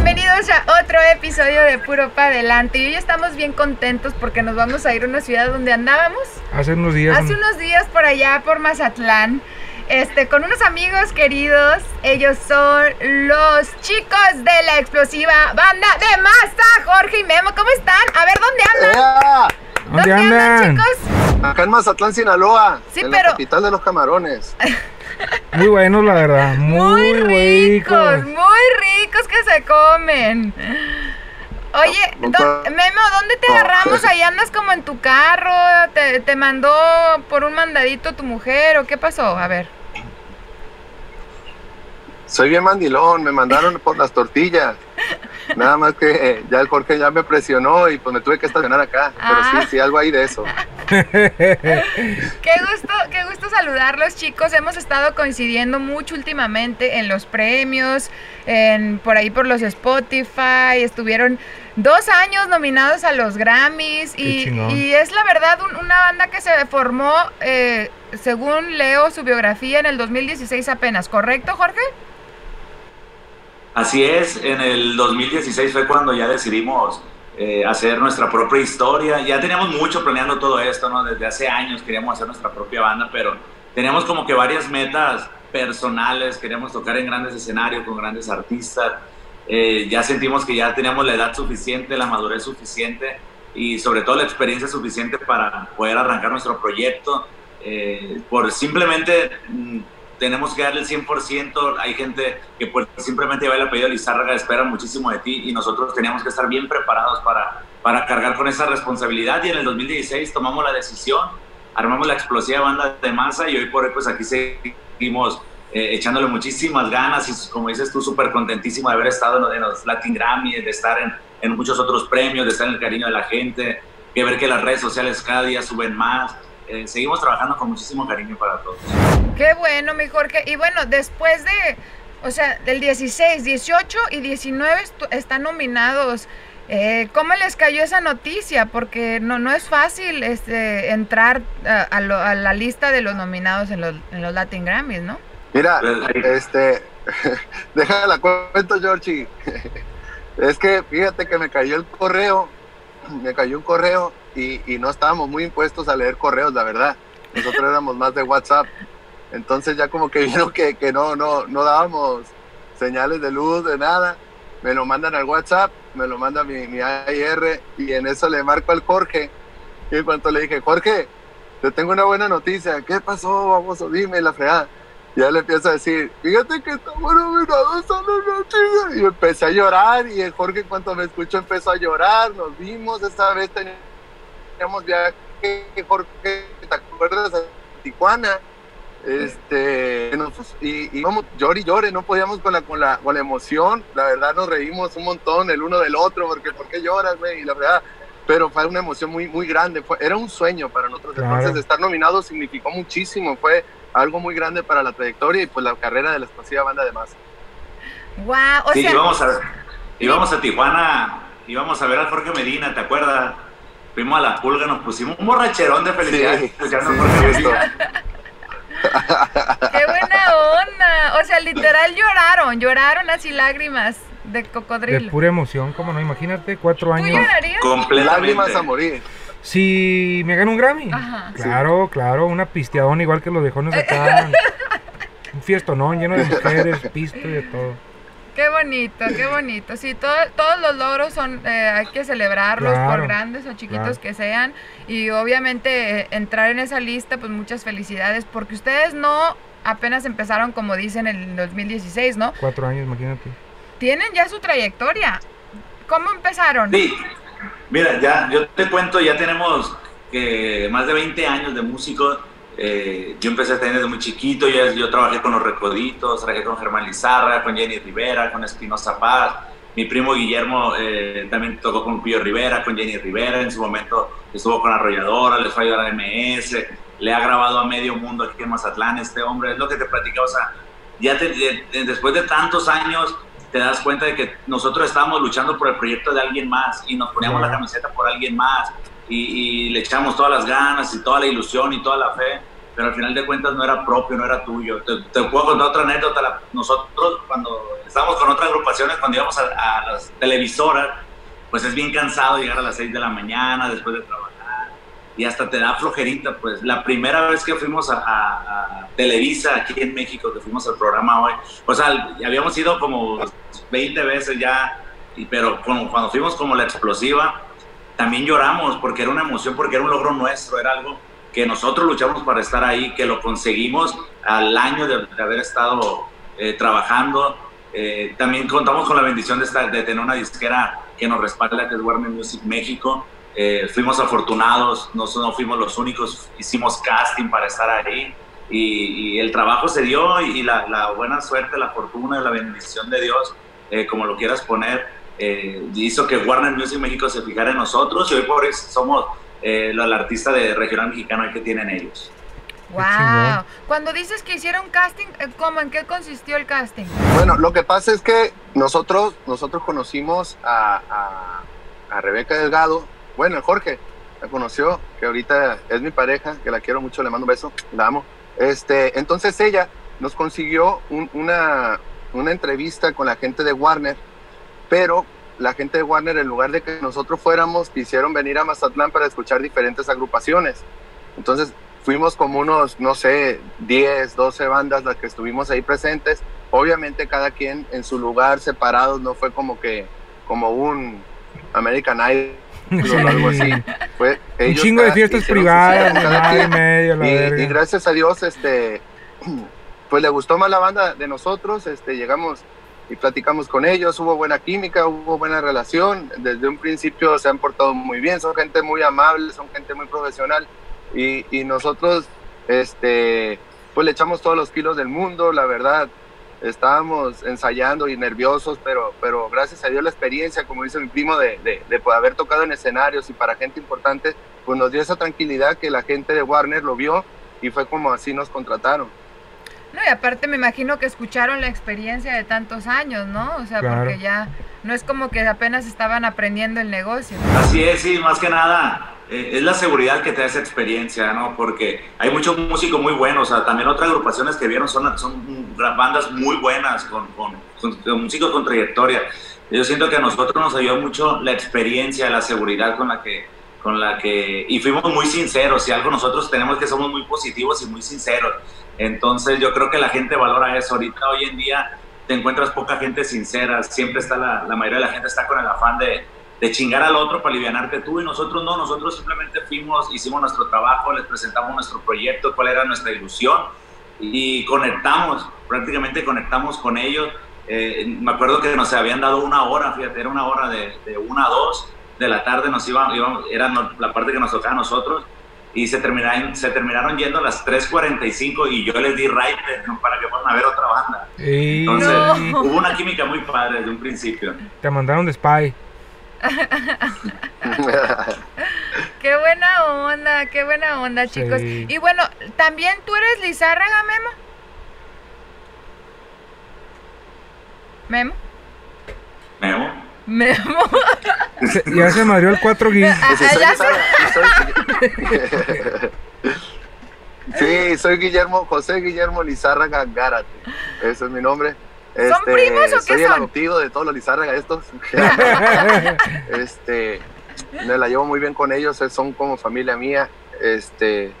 Bienvenidos a otro episodio de Puro Pa' Adelante. Y hoy estamos bien contentos porque nos vamos a ir a una ciudad donde andábamos Hace unos días. hace unos días por allá, por Mazatlán. Este, con unos amigos queridos, ellos son los chicos de la explosiva banda de Maza, Jorge y Memo, ¿cómo están? A ver, ¿dónde andan? ¡Ea! ¿Dónde andan? chicos? Acá en Mazatlán, Sinaloa, Sí, en pero- la capital de los camarones. Muy buenos, la verdad. Muy, ricos, ricos. muy ricos que se comen. Oye, No, no don- puedo. Memo, ¿dónde te No. agarramos? Ahí andas como en tu carro, te, te mandó por un mandadito tu mujer o qué pasó? A ver. Soy bien mandilón, me mandaron por las tortillas. Nada más que eh, ya el Jorge ya me presionó y pues me tuve que estacionar acá. Ah. Pero sí, sí, algo ahí de eso. Qué gusto, qué gusto saludarlos, chicos. Hemos estado coincidiendo mucho últimamente en los premios, en por ahí por los Spotify. Estuvieron dos años nominados a los Grammys y, es la verdad un- una banda que se formó, eh, según leo su biografía, en el 2016 apenas. ¿Correcto, Jorge? Así es, en el 2016 fue cuando ya decidimos eh, hacer nuestra propia historia. Ya teníamos mucho planeando todo esto, ¿no? Desde hace años queríamos hacer nuestra propia banda, pero teníamos como que varias metas personales, queríamos tocar en grandes escenarios con grandes artistas. Eh, ya sentimos que ya teníamos la edad suficiente, la madurez suficiente y sobre todo la experiencia suficiente para poder arrancar nuestro proyecto. Eh, por simplemente mm, tenemos que darle el 100%. Hay gente que por simplemente lleva el apellido Lizárraga, espera muchísimo de ti y nosotros teníamos que estar bien preparados para, para cargar con esa responsabilidad. Y en el 2016 tomamos la decisión, armamos la explosiva banda de masa y hoy por hoy pues aquí seguimos eh, echándole muchísimas ganas y como dices tú, súper contentísimo de haber estado en los, en los Latin Grammy, de estar en, en muchos otros premios, de estar en el cariño de la gente, que ver que las redes sociales cada día suben más. Eh, seguimos trabajando con muchísimo cariño para todos. Qué bueno, mi Jorge. Y bueno, después de, o sea, del 16, 18 y 19 estu- están nominados. Eh, ¿Cómo les cayó esa noticia? Porque no, no es fácil este, entrar a, a lo- a la lista de los nominados en los, en los Latin Grammys, ¿no? Mira, Pues, este, déjala cuento, Georgie. Es que fíjate que me cayó el correo, me cayó un correo y, y no estábamos muy impuestos a leer correos, la verdad. Nosotros éramos más de WhatsApp. Entonces ya como que vieron que, que no, no, no dábamos señales de luz, de nada. Me lo mandan al WhatsApp, me lo manda mi, mi AIR y en eso le marco al Jorge. Y en cuanto le dije, Jorge, te tengo una buena noticia. ¿Qué pasó? Vamos, dime la fregada. Ya le empiezo a decir, fíjate que estamos nominados a la noche. Y empecé a llorar y el Jorge en cuanto me escuchó empezó a llorar. Nos vimos, esta vez teníamos viaje, Jorge, ¿te acuerdas? A Tijuana. Este, y, y íbamos llore y llore, no podíamos con la, con, la, con la emoción. La verdad nos reímos un montón el uno del otro, porque ¿por qué lloras, güey? Y la verdad, pero fue una emoción muy, muy grande. Fue, era un sueño para nosotros. Claro. Entonces, estar nominado significó muchísimo. Fue algo muy grande para la trayectoria y pues la carrera de la explosiva banda de más. ¡Wow! O sí, sea, íbamos a, íbamos a Tijuana, íbamos a ver al Jorge Medina, ¿te acuerdas? Fuimos a la pulga, nos pusimos un borracherón de felicidad Sí, escuchando a sí. ¡Qué buena onda! O sea, literal lloraron, lloraron así lágrimas de De cocodrilo. pura emoción, como no, imagínate, cuatro ¿Tú años. llorarías? Completamente. Lágrimas a morir. Si me gano un Grammy. Ajá. Claro, claro, una pisteadona igual que los viejones acá. un fiestonón lleno de mujeres, pisto y de todo. Qué bonito, qué bonito. Sí, todo- todos los logros son, eh, hay que celebrarlos por grandes o chiquitos claro. que sean. Y obviamente eh, entrar en esa lista, pues muchas felicidades, porque ustedes no apenas empezaron, como dicen, en el 2016, ¿no? Cuatro años, imagínate. Tienen ya su trayectoria. ¿Cómo empezaron? Sí, mira, ya, yo te cuento, ya tenemos que más de 20 años de músico. Eh, yo empecé también desde muy chiquito, yo, yo trabajé con los Recoditos, trabajé con Germán Lizarra, con Jenny Rivera, con Espinosa Paz. Mi primo Guillermo eh, también tocó con Pío Rivera, con Jenny Rivera, en su momento estuvo con Arrolladora, les fue a ayudar a MS. le ha grabado a medio mundo aquí en Mazatlán, este hombre, es lo que te platicaba, o sea, ya después de tantos años te das cuenta de que nosotros estábamos luchando por el proyecto de alguien más y nos poníamos la camiseta por alguien más y, le echamos todas las ganas y toda la ilusión y toda la fe, pero al final de cuentas no era propio, no era tuyo. Te, puedo contar otra anécdota. nosotros cuando estábamos con otras agrupaciones, cuando íbamos a, a las televisoras, pues es bien cansado llegar a las 6 de la mañana después de trabajar y hasta te da flojerita, pues la primera vez que fuimos a, Televisa aquí en México, que fuimos al programa hoy, o sea, habíamos ido como 20 veces ya, y, pero cuando fuimos como la explosiva, también lloramos porque era una emoción, porque era un logro nuestro, era algo que nosotros luchamos para estar ahí, que lo conseguimos al año de, haber estado eh, trabajando. Eh, también contamos con la bendición de, estar, de tener una disquera que nos respalda, que es Warner Music México, eh, fuimos afortunados, no, no, fuimos los únicos, hicimos casting para estar ahí y, el trabajo se dio y, la, buena suerte, la fortuna, la bendición de Dios, como lo quieras poner, eh, hizo que Warner Music México se fijara en nosotros y hoy por eso somos el artista de regional mexicano que tienen ellos. Wow. Cuando dices que hicieron casting, ¿cómo en qué consistió el casting? Bueno, lo que pasa es que nosotros nosotros conocimos a, a, a Rebeca Delgado bueno, Jorge, la conoció, que ahorita es mi pareja, que la quiero mucho, le mando un beso, la amo. Este, entonces ella nos consiguió una, una entrevista con la gente de Warner, pero la gente de Warner, en lugar de que nosotros fuéramos, quisieron venir a Mazatlán para escuchar diferentes agrupaciones. Entonces fuimos como unos, no sé, 10, 12 bandas las que estuvimos ahí presentes. Obviamente cada quien en su lugar, separados, no fue como que, como un American Idol algo así. un chingo de fiestas privadas, y, gracias a Dios, este, pues le gustó más la banda de nosotros, este, llegamos y platicamos con ellos, hubo buena química, hubo buena relación, desde un principio se han portado muy bien, son gente muy amable, son gente muy profesional y, nosotros, este, pues le echamos todos los kilos del mundo, la verdad, estábamos ensayando y nerviosos, pero, pero gracias a Dios la experiencia, como dice mi primo, de, de, de, haber tocado en escenarios y para gente importante, pues nos dio esa tranquilidad que la gente de Warner lo vio y fue como así nos contrataron. No, y aparte me imagino que escucharon la experiencia de tantos años, ¿no? O sea, porque ya no es como que apenas estaban aprendiendo el negocio. Así es, sí, más que nada eh, es la seguridad que te da esa experiencia, ¿no? Porque hay muchos músicos muy buenos, o sea, también otras agrupaciones que vieron son, son bandas muy buenas, con, con, con, músicos con trayectoria. Yo siento que a nosotros nos ayudó mucho la experiencia, la seguridad con la que, con la que, y fuimos muy sinceros, y algo nosotros tenemos que somos muy positivos y muy sinceros. Entonces yo creo que la gente valora eso. Ahorita, hoy en día, te encuentras poca gente sincera, siempre está la, la mayoría de la gente está con el afán de de chingar al otro para alivianarte tú y nosotros no, nosotros simplemente fuimos, hicimos nuestro trabajo, les presentamos nuestro proyecto, cuál era nuestra ilusión y conectamos, prácticamente conectamos con ellos. Eh, me acuerdo que nos habían dado una hora, fíjate, era una hora de, de una a dos de la tarde, nos iban, era la parte que nos tocaba a nosotros y se terminaron, se terminaron yendo a las 3.45 y yo les di right para que puedan a ver otra banda. Entonces hubo una química muy padre desde un principio. Te mandaron de spy. qué buena onda, qué buena onda, chicos. Y bueno, también tú eres Lizárraga, Memo. Memo. Memo. Memo. ya se madrió el 4 guis. Ah, sí, soy Guillermo, José Guillermo Lizárraga Gárate. Ese es mi nombre. ¿Son este, primos o qué soy el adoptivo de todos los Lizárraga estos. este, me la llevo muy bien con ellos, son como familia mía. Este,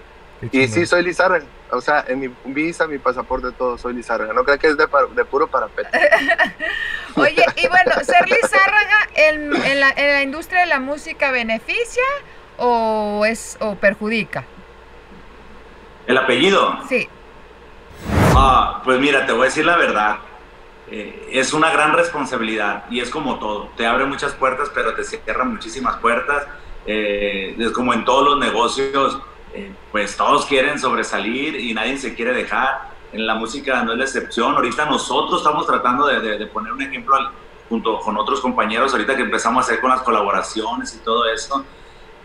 y sí, soy Lizárraga. O sea, en mi visa, mi pasaporte, todo soy Lizárraga. No creo que es de, de puro parapeto. Oye, y bueno, ¿ser Lizárraga en, en, la, en la industria de la música beneficia o, es, o perjudica? ¿El apellido? Sí. Ah, pues mira, te voy a decir la verdad. Eh, es una gran responsabilidad y es como todo. Te abre muchas puertas, pero te cierra muchísimas puertas. Eh, es como en todos los negocios, eh, pues todos quieren sobresalir y nadie se quiere dejar. En la música no es la excepción. Ahorita nosotros estamos tratando de, poner un ejemplo junto con otros compañeros, ahorita que empezamos a hacer con las colaboraciones y todo eso.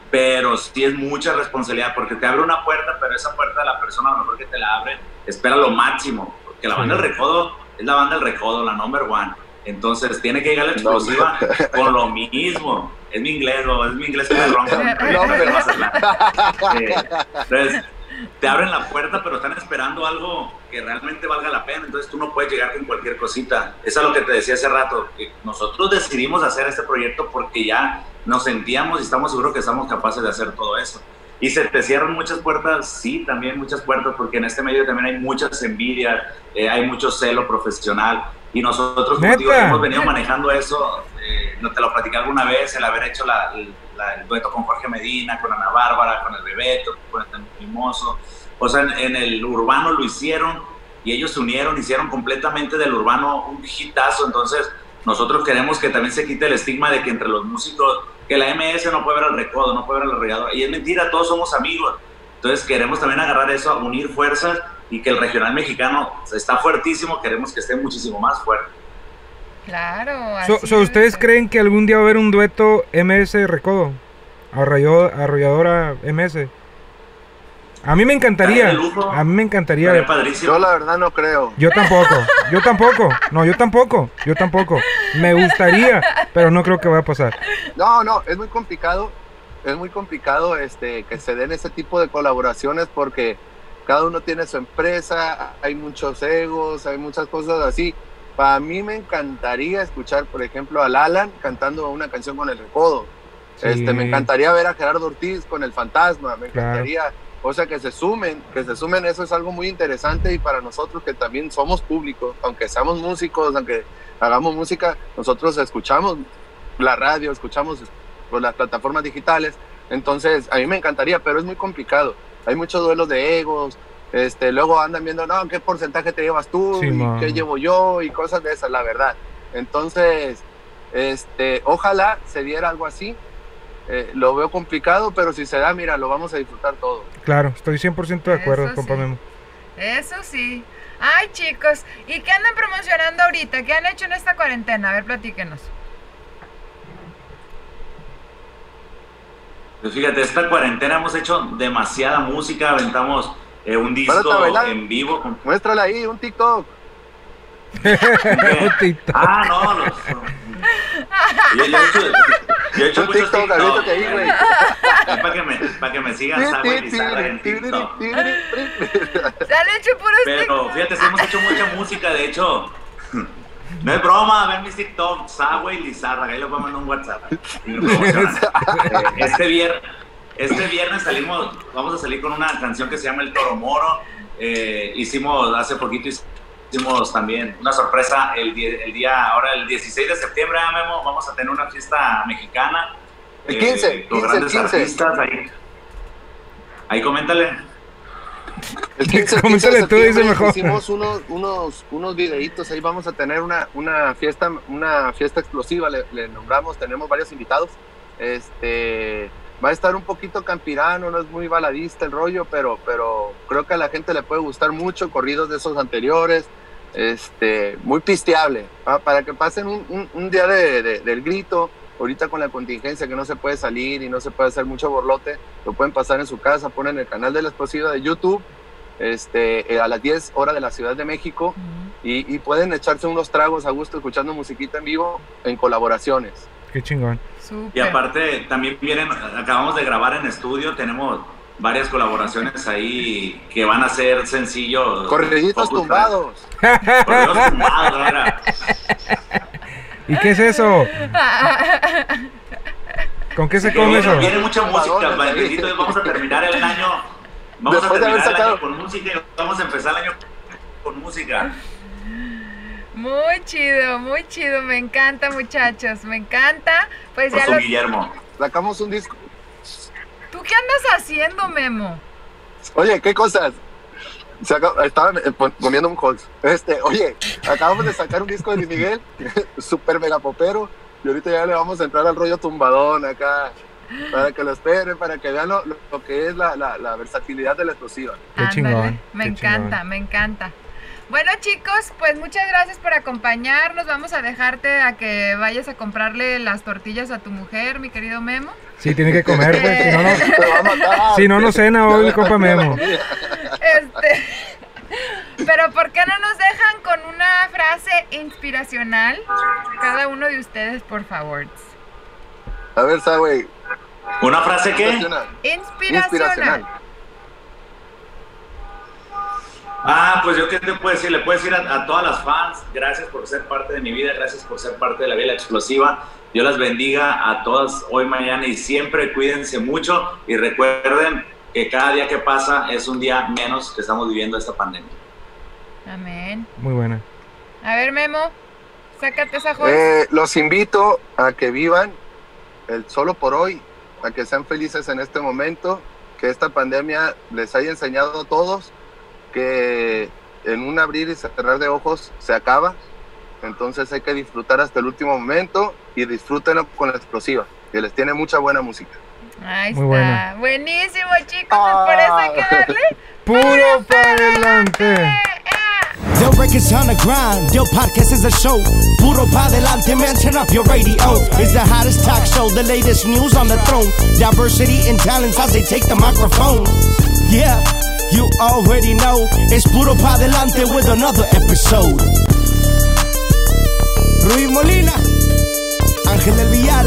pero sí es mucha responsabilidad porque te abre una puerta, pero esa puerta la persona a lo mejor que te la abre espera lo máximo, porque la banda del recodo es la banda del recodo, la number one. Entonces tiene que llegar la explosiva con lo mismo. Es mi inglés, o es mi inglés que me rompe. Eh, entonces, te abren la puerta, pero están esperando algo que realmente valga la pena. Entonces tú no puedes llegar con cualquier cosita. Eso es lo que te decía hace rato. Que nosotros decidimos hacer este proyecto porque ya nos sentíamos y estamos seguros que estamos capaces de hacer todo eso. Y se te cierran muchas puertas, sí, también muchas puertas, porque en este medio también hay muchas envidias, eh, hay mucho celo profesional. Y nosotros, como digo, hemos venido manejando eso, eh, no te lo platicé alguna vez, el haber hecho la, el dueto con Jorge Medina, con Ana Bárbara, con el Bebeto, con el Mimoso. O sea, en, el urbano lo hicieron y ellos se unieron, hicieron completamente del urbano un hitazo. Entonces, nosotros queremos que también se quite el estigma de que entre los músicos, que la MS no puede ver al recodo, no puede ver al arrollador. Y es mentira, todos somos amigos. Entonces, queremos también agarrar eso, unir fuerzas y que el regional mexicano está fuertísimo, queremos que esté muchísimo más fuerte. Claro. So, ¿Ustedes creen que algún día va a haber un dueto MS Recodo? Arrolladora MS. A mí me encantaría. A mí me encantaría. Yo la verdad no creo. Yo tampoco. Yo tampoco. No, yo tampoco. Yo tampoco. Me gustaría, pero no creo que vaya a pasar. No, no, es muy complicado. Es muy complicado este que se den ese tipo de colaboraciones porque cada uno tiene su empresa, hay muchos egos, hay muchas cosas así. Para mí me encantaría escuchar, por ejemplo, al Alan cantando una canción con el Recodo. Este, me encantaría ver a Gerardo Ortiz con el Fantasma. Me encantaría, o sea, que se sumen, que se sumen. Eso es algo muy interesante y para nosotros que también somos públicos, aunque seamos músicos, aunque hagamos música, nosotros escuchamos la radio, escuchamos por las plataformas digitales. Entonces, a mí me encantaría, pero es muy complicado hay muchos duelos de egos, este, luego andan viendo, no, ¿qué porcentaje te llevas tú? ¿Qué llevo yo? Y cosas de esas, la verdad. Entonces, este, ojalá se diera algo así. Eh, lo veo complicado, pero si se da, mira, lo vamos a disfrutar todo. Claro, estoy 100% de acuerdo, Eso compa Memo. Eso sí. Ay, chicos, ¿y qué andan promocionando ahorita? ¿Qué han hecho en esta cuarentena? A ver, platíquenos. Pues fíjate, esta cuarentena hemos hecho demasiada música, aventamos eh, un disco en vivo. Muéstrala ahí, un TikTok. ah, no, los, yo, yo, he hecho, yo he hecho muchos TikTok. TikTok ahí, güey. para, que me, para que me sigan y Lizarra en TikTok. Se han hecho puros Pero fíjate, sí hemos hecho mucha música, de hecho no es broma, ven mis TikTok, Sagüe y Lizarra, ahí lo vamos en un WhatsApp. Eh, este, viernes, este viernes salimos, vamos a salir con una canción que se llama El Toro Moro. Eh, hicimos, hace poquito hicimos también una sorpresa el, el, día, ahora el 16 de septiembre, ah, Memo, vamos a tener una fiesta mexicana. El 15, eh, con 15, grandes 15. artistas ahí. Ahí coméntale. El 15, 15 de septiembre mejor. hicimos unos, unos, unos videitos, ahí vamos a tener una, una fiesta, una fiesta explosiva, le, nombramos, tenemos varios invitados. Este va a estar un poquito campirano, no es muy baladista el rollo, pero, pero creo que a la gente le puede gustar mucho, corridos de esos anteriores, este, muy pisteable, para que pasen un, un, día de, del grito, ahorita con la contingencia que no se puede salir y no se puede hacer mucho borlote, lo pueden pasar en su casa, ponen el canal de la explosiva de YouTube este, eh, a las 10 horas de la Ciudad de México y, pueden echarse unos tragos a gusto escuchando musiquita en vivo en colaboraciones. Qué chingón. Y aparte, también vienen, acabamos de grabar en estudio, tenemos varias colaboraciones ahí que van a ser sencillos. Correditos tumbados. Correditos tumbados, ¿Y qué es eso? ¿Con qué se come eso? Viene mucha música, vamos a terminar el año. Vamos a terminar el año con música y vamos a empezar el año con música. Muy chido, muy chido, me encanta muchachos, me encanta. Pues ya lo... Guillermo. Sacamos un disco. ¿Tú qué andas haciendo, Memo? Oye, ¿qué cosas? estaban eh, comiendo un Halls. Este, oye, acabamos de sacar un disco de Luis Miguel, super mega popero, y ahorita ya le vamos a entrar al rollo tumbadón acá, para que lo esperen, para que vean lo, que es la, la, versatilidad de la explosiva. Qué chingón. Me encanta, me encanta. Bueno chicos, pues muchas gracias por acompañarnos. Vamos a dejarte a que vayas a comprarle las tortillas a tu mujer, mi querido Memo. Sí, tiene que comer, pues. Si no, no, si no, no cena hoy, compa Memo. Este, pero ¿por qué no nos dejan con una frase inspiracional? Cada uno de ustedes, por favor. A ver, güey. ¿Una frase qué? Inspiracional. Inspiracional. Ah, pues yo qué te puedo decir, le puedo decir a, a todas las fans, gracias por ser parte de mi vida, gracias por ser parte de la vida explosiva. Dios las bendiga a todas hoy, mañana y siempre. Cuídense mucho y recuerden que cada día que pasa es un día menos que estamos viviendo esta pandemia. Amén. Muy buena. A ver, Memo, sácate esa joya. Eh, los invito a que vivan el solo por hoy, a que sean felices en este momento, que esta pandemia les haya enseñado a todos que en un abrir y cerrar de ojos se acaba. Entonces hay que disfrutar hasta el último momento y disfrútenlo con la explosiva, que les tiene mucha buena música. Ahí Muy está. buena. Buenísimo, chicos. pues por eso hay que darle. ¡Puro para adelante! ¡Eh! Del records on the grind, Del podcast is a show. Puro pa delante, man, turn up your radio. It's the hottest talk show, the latest news on the throne. Diversity and talents as they take the microphone. Yeah, you already know. It's Puro pa delante with another episode. Ruiz Molina, Ángel del Villar,